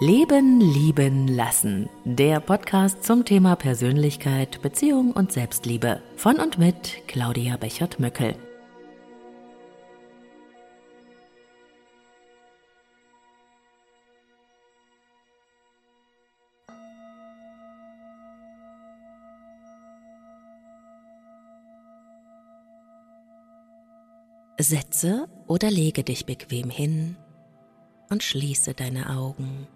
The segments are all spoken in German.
Leben, Lieben, Lassen. Der Podcast zum Thema Persönlichkeit, Beziehung und Selbstliebe. Von und mit Claudia Bechert-Möckel. Setze oder lege dich bequem hin und schließe deine Augen.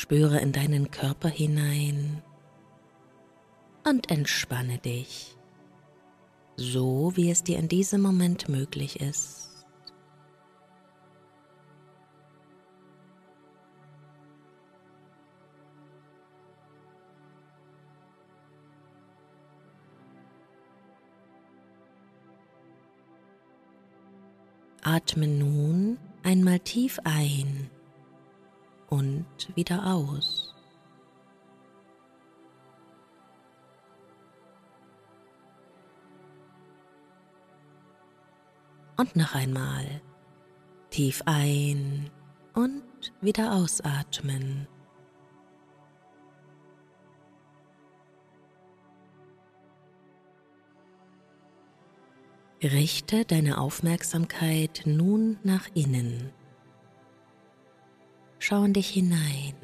Spüre in deinen Körper hinein und entspanne dich, so wie es dir in diesem Moment möglich ist. Atme nun einmal tief ein und wieder aus. Und noch einmal tief ein und wieder ausatmen. Richte deine Aufmerksamkeit nun nach innen. Schau in dich hinein.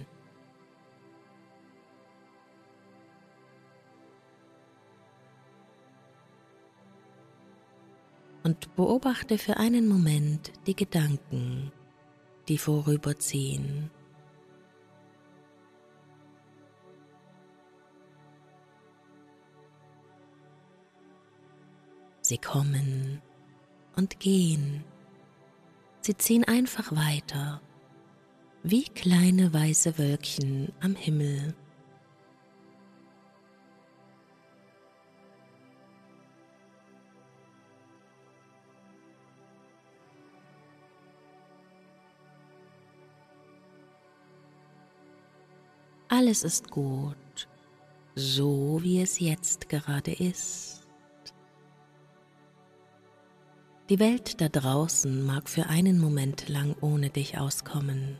Und beobachte für einen Moment die Gedanken, die vorüberziehen. Sie kommen und gehen. Sie ziehen einfach weiter wie kleine weiße Wölkchen am Himmel. Alles ist gut, so wie es jetzt gerade ist. Die Welt da draußen mag für einen Moment lang ohne dich auskommen.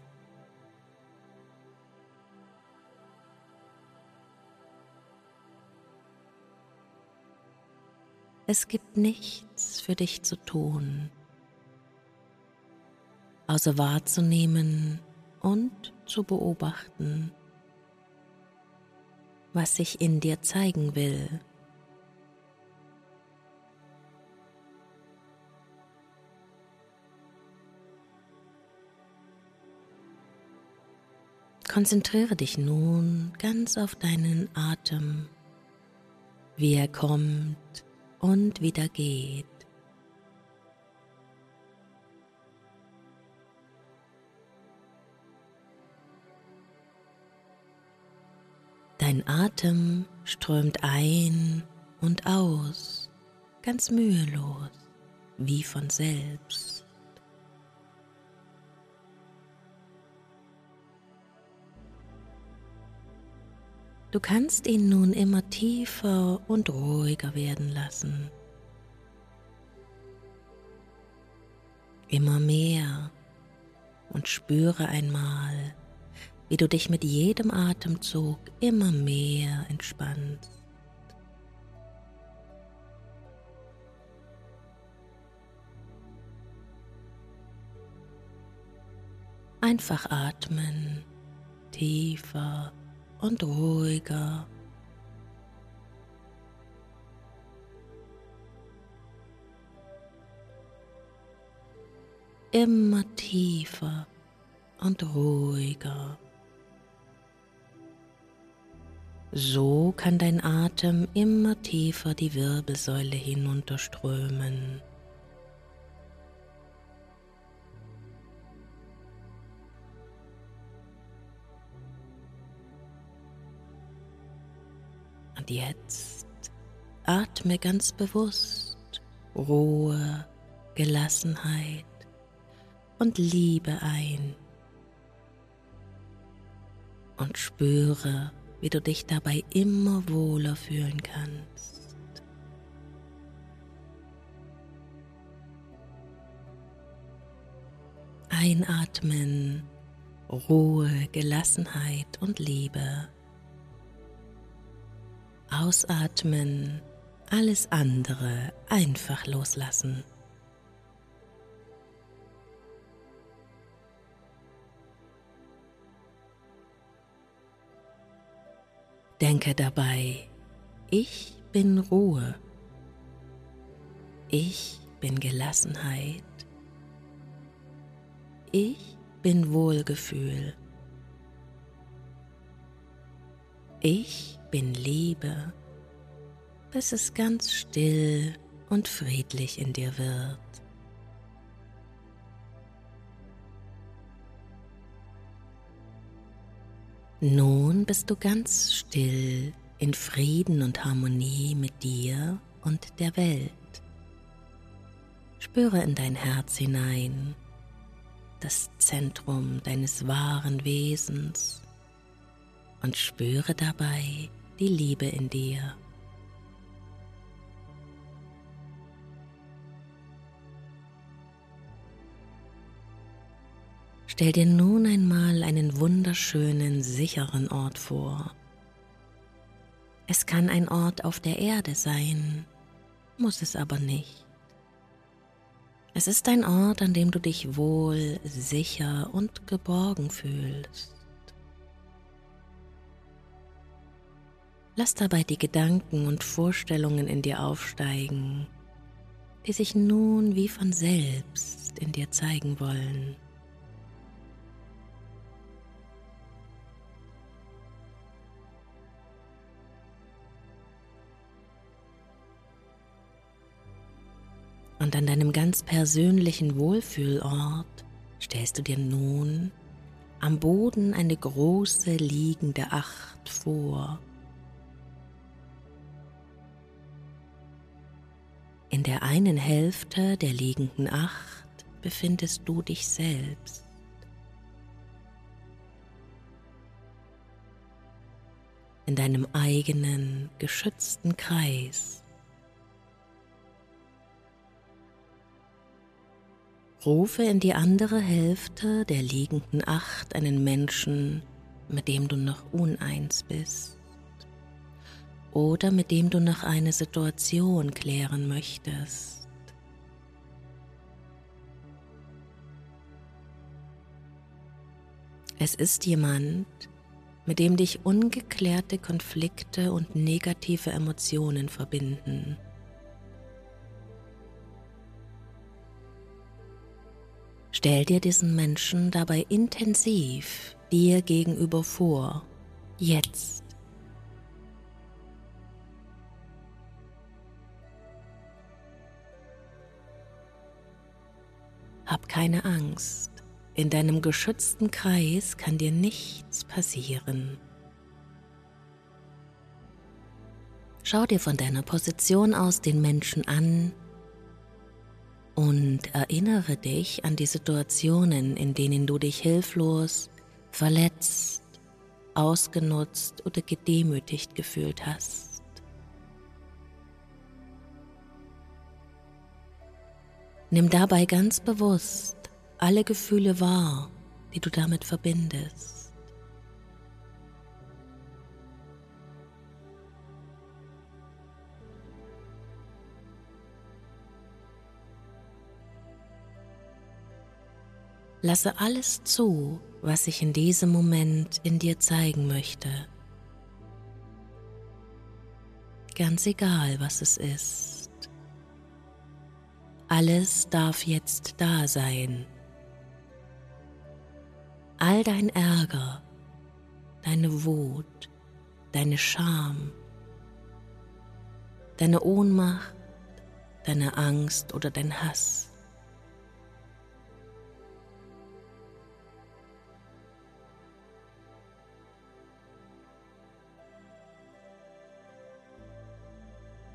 Es gibt nichts für dich zu tun, außer wahrzunehmen und zu beobachten, was sich in dir zeigen will. Konzentriere dich nun ganz auf deinen Atem, wie er kommt und wieder geht. Dein Atem strömt ein und aus, ganz mühelos, wie von selbst. Du kannst ihn nun immer tiefer und ruhiger werden lassen. Immer mehr und spüre einmal, wie du dich mit jedem Atemzug immer mehr entspannst. Einfach atmen, tiefer und ruhiger. Immer tiefer und ruhiger. So kann dein Atem immer tiefer die Wirbelsäule hinunterströmen. Und jetzt atme ganz bewusst Ruhe, Gelassenheit und Liebe ein. Und spüre, wie du dich dabei immer wohler fühlen kannst. Einatmen, Ruhe, Gelassenheit und Liebe. Ausatmen, alles andere einfach loslassen. Denke dabei, ich bin Ruhe. Ich bin Gelassenheit. Ich bin Wohlgefühl. Ich bin Liebe, bis es ganz still und friedlich in dir wird. Nun bist du ganz still in Frieden und Harmonie mit dir und der Welt. Spüre in dein Herz hinein, das Zentrum deines wahren Wesens und spüre dabei die Liebe in dir. Stell dir nun einmal einen wunderschönen, sicheren Ort vor. Es kann ein Ort auf der Erde sein, muss es aber nicht. Es ist ein Ort, an dem du dich wohl, sicher und geborgen fühlst. Lass dabei die Gedanken und Vorstellungen in dir aufsteigen, die sich nun wie von selbst in dir zeigen wollen. Und an deinem ganz persönlichen Wohlfühlort stellst du dir nun am Boden eine große liegende Acht vor. In der einen Hälfte der liegenden Acht befindest du dich selbst. In deinem eigenen geschützten Kreis. Rufe in die andere Hälfte der liegenden Acht einen Menschen, mit dem du noch uneins bist oder mit dem du noch eine Situation klären möchtest. Es ist jemand, mit dem dich ungeklärte Konflikte und negative Emotionen verbinden. Stell dir diesen Menschen dabei intensiv dir gegenüber vor, jetzt. Hab keine Angst, in deinem geschützten Kreis kann dir nichts passieren. Schau dir von deiner Position aus den Menschen an und erinnere dich an die Situationen, in denen du dich hilflos, verletzt, ausgenutzt oder gedemütigt gefühlt hast. Nimm dabei ganz bewusst alle Gefühle wahr, die du damit verbindest. Lasse alles zu, was sich in diesem Moment in dir zeigen möchte. Ganz egal, was es ist. Alles darf jetzt da sein. All dein Ärger, deine Wut, deine Scham, deine Ohnmacht, deine Angst oder dein Hass.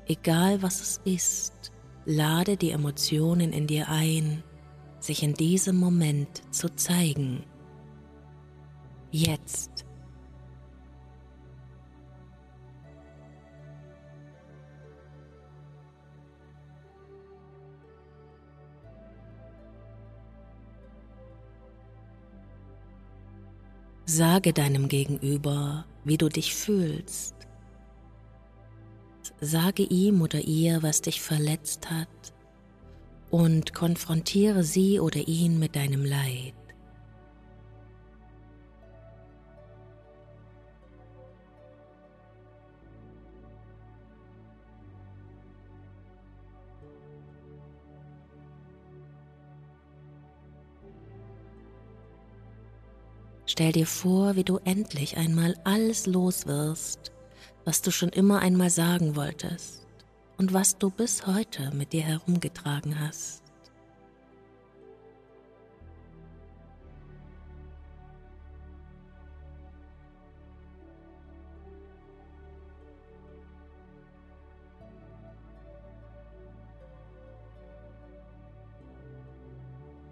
Egal was es ist, lade die Emotionen in dir ein, sich in diesem Moment zu zeigen. Jetzt. Sage deinem Gegenüber, wie du dich fühlst. Sage ihm oder ihr, was dich verletzt hat und konfrontiere sie oder ihn mit deinem Leid. Stell dir vor, wie du endlich einmal alles los wirst, was du schon immer einmal sagen wolltest und was du bis heute mit dir herumgetragen hast.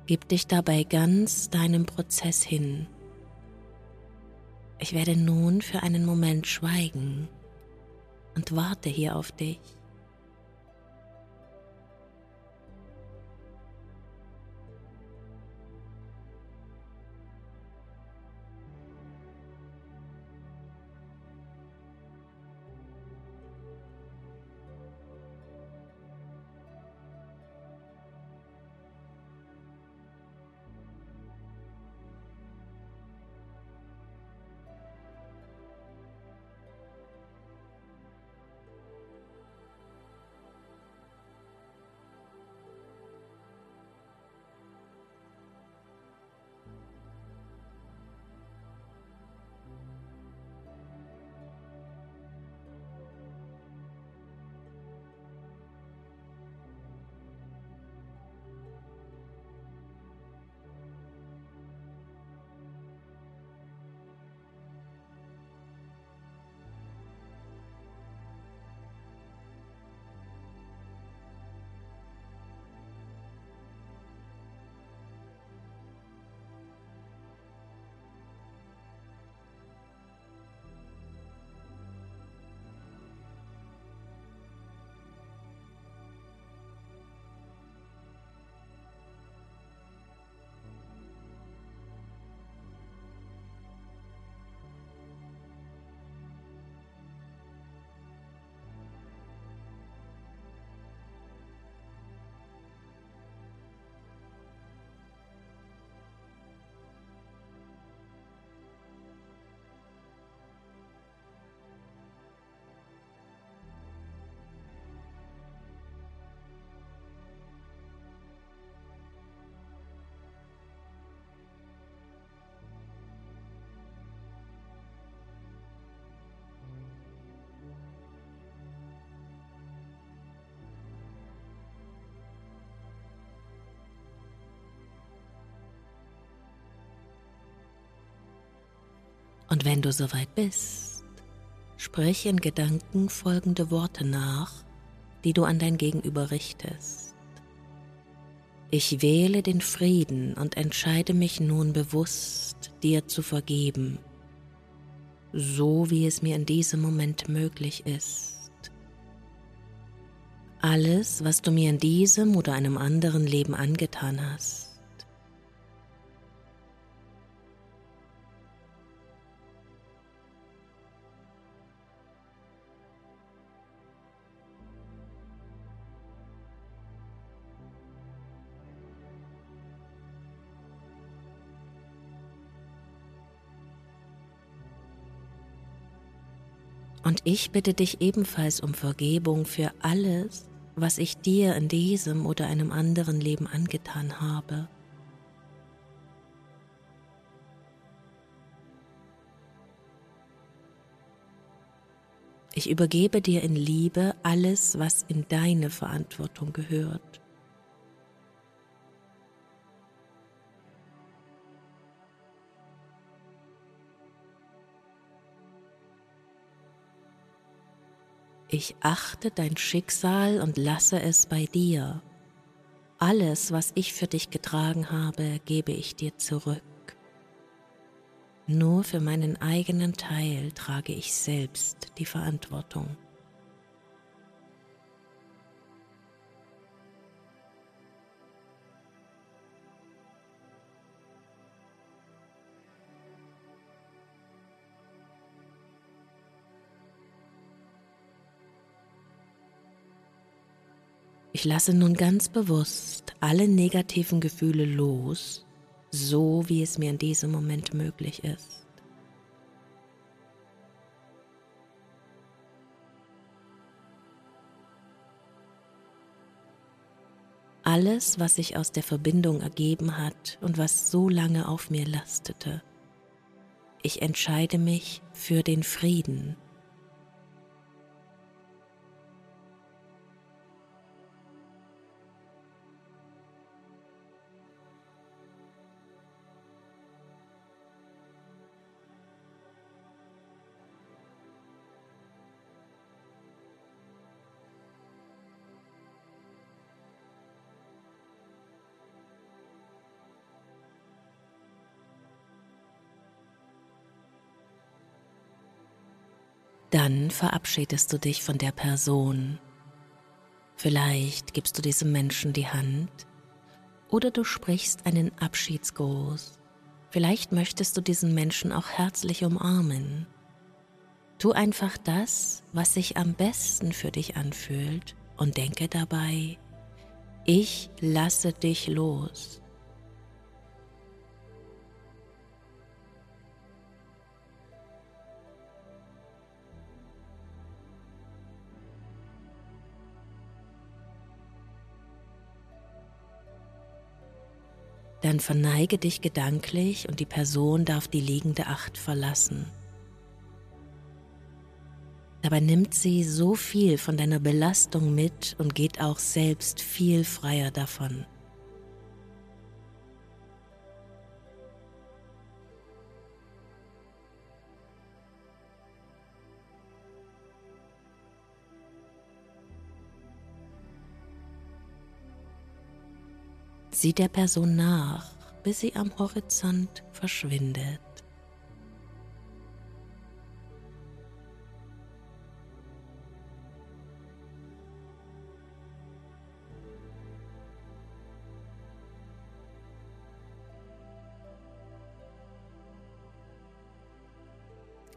Gib dich dabei ganz deinem Prozess hin ich werde nun für einen Moment schweigen und warte hier auf dich. Und wenn du soweit bist, sprich in Gedanken folgende Worte nach, die du an dein Gegenüber richtest. Ich wähle den Frieden und entscheide mich nun bewusst, dir zu vergeben, so wie es mir in diesem Moment möglich ist. Alles, was du mir in diesem oder einem anderen Leben angetan hast, Und ich bitte dich ebenfalls um Vergebung für alles, was ich dir in diesem oder einem anderen Leben angetan habe. Ich übergebe dir in Liebe alles, was in deine Verantwortung gehört. Ich achte dein Schicksal und lasse es bei dir. Alles, was ich für dich getragen habe, gebe ich dir zurück. Nur für meinen eigenen Teil trage ich selbst die Verantwortung. Ich lasse nun ganz bewusst alle negativen Gefühle los, so wie es mir in diesem Moment möglich ist. Alles, was sich aus der Verbindung ergeben hat und was so lange auf mir lastete. Ich entscheide mich für den Frieden Dann verabschiedest du dich von der Person. Vielleicht gibst du diesem Menschen die Hand oder du sprichst einen Abschiedsgruß. Vielleicht möchtest du diesen Menschen auch herzlich umarmen. Tu einfach das, was sich am besten für dich anfühlt und denke dabei, ich lasse dich los. Dann verneige dich gedanklich und die Person darf die liegende Acht verlassen. Dabei nimmt sie so viel von deiner Belastung mit und geht auch selbst viel freier davon. Sieh der Person nach, bis sie am Horizont verschwindet.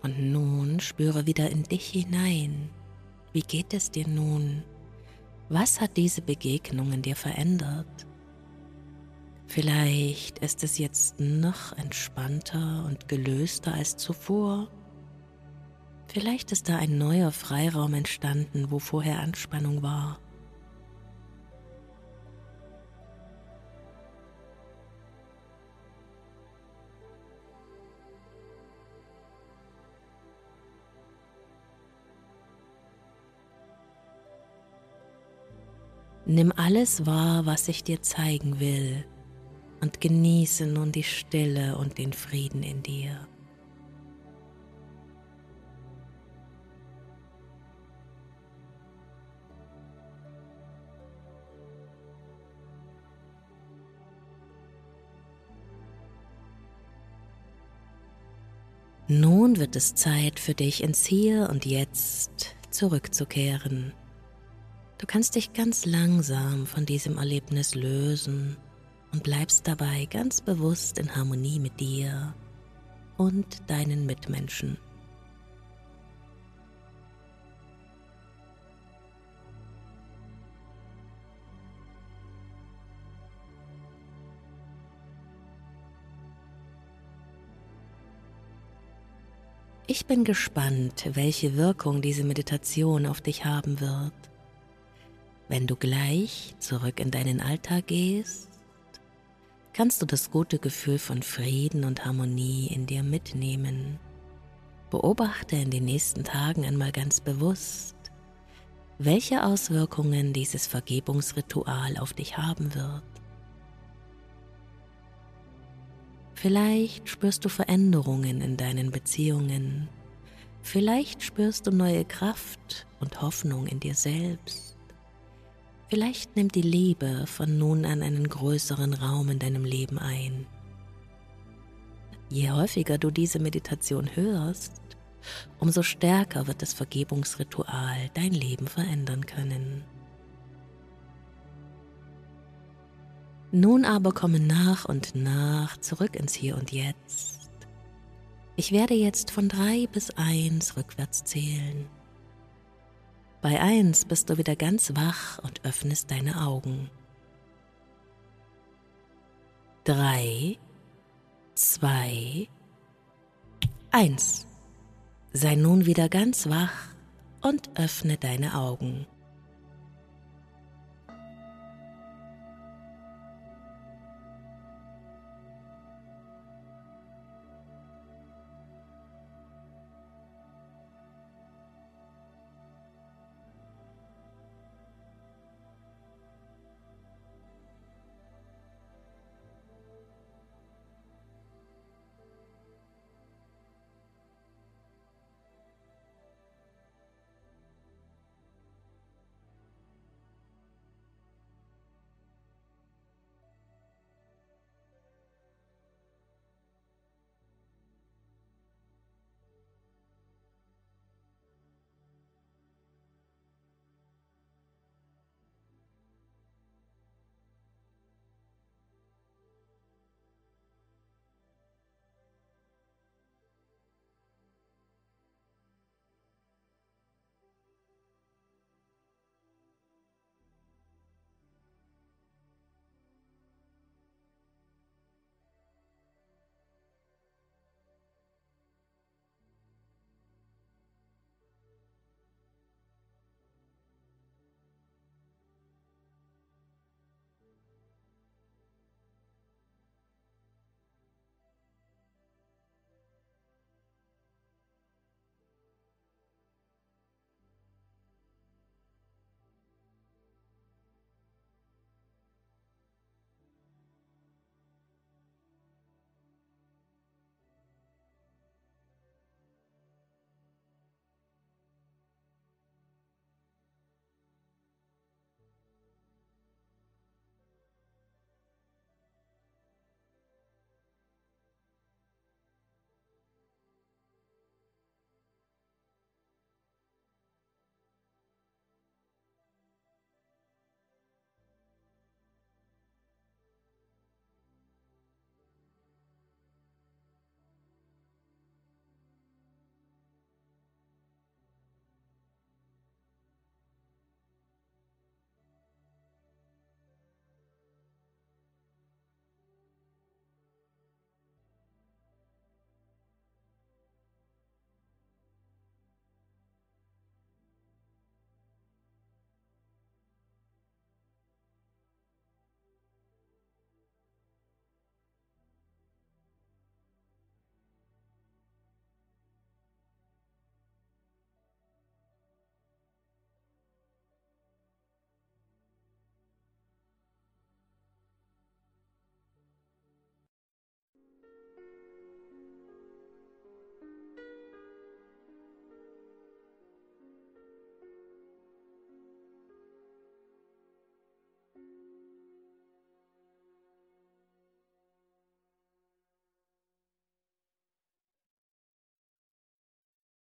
Und nun spüre wieder in dich hinein. Wie geht es dir nun? Was hat diese Begegnung in dir verändert? Vielleicht ist es jetzt noch entspannter und gelöster als zuvor. Vielleicht ist da ein neuer Freiraum entstanden, wo vorher Anspannung war. Nimm alles wahr, was ich dir zeigen will und genieße nun die Stille und den Frieden in dir. Nun wird es Zeit für dich ins Hier und Jetzt zurückzukehren. Du kannst dich ganz langsam von diesem Erlebnis lösen und bleibst dabei ganz bewusst in Harmonie mit dir und deinen Mitmenschen. Ich bin gespannt, welche Wirkung diese Meditation auf dich haben wird. Wenn du gleich zurück in deinen Alltag gehst, kannst du das gute Gefühl von Frieden und Harmonie in dir mitnehmen. Beobachte in den nächsten Tagen einmal ganz bewusst, welche Auswirkungen dieses Vergebungsritual auf dich haben wird. Vielleicht spürst du Veränderungen in deinen Beziehungen. Vielleicht spürst du neue Kraft und Hoffnung in dir selbst. Vielleicht nimmt die Liebe von nun an einen größeren Raum in deinem Leben ein. Je häufiger du diese Meditation hörst, umso stärker wird das Vergebungsritual dein Leben verändern können. Nun aber komme nach und nach zurück ins Hier und Jetzt. Ich werde jetzt von drei bis eins rückwärts zählen. Bei eins bist du wieder ganz wach und öffnest deine Augen. Drei, zwei, eins. Sei nun wieder ganz wach und öffne deine Augen.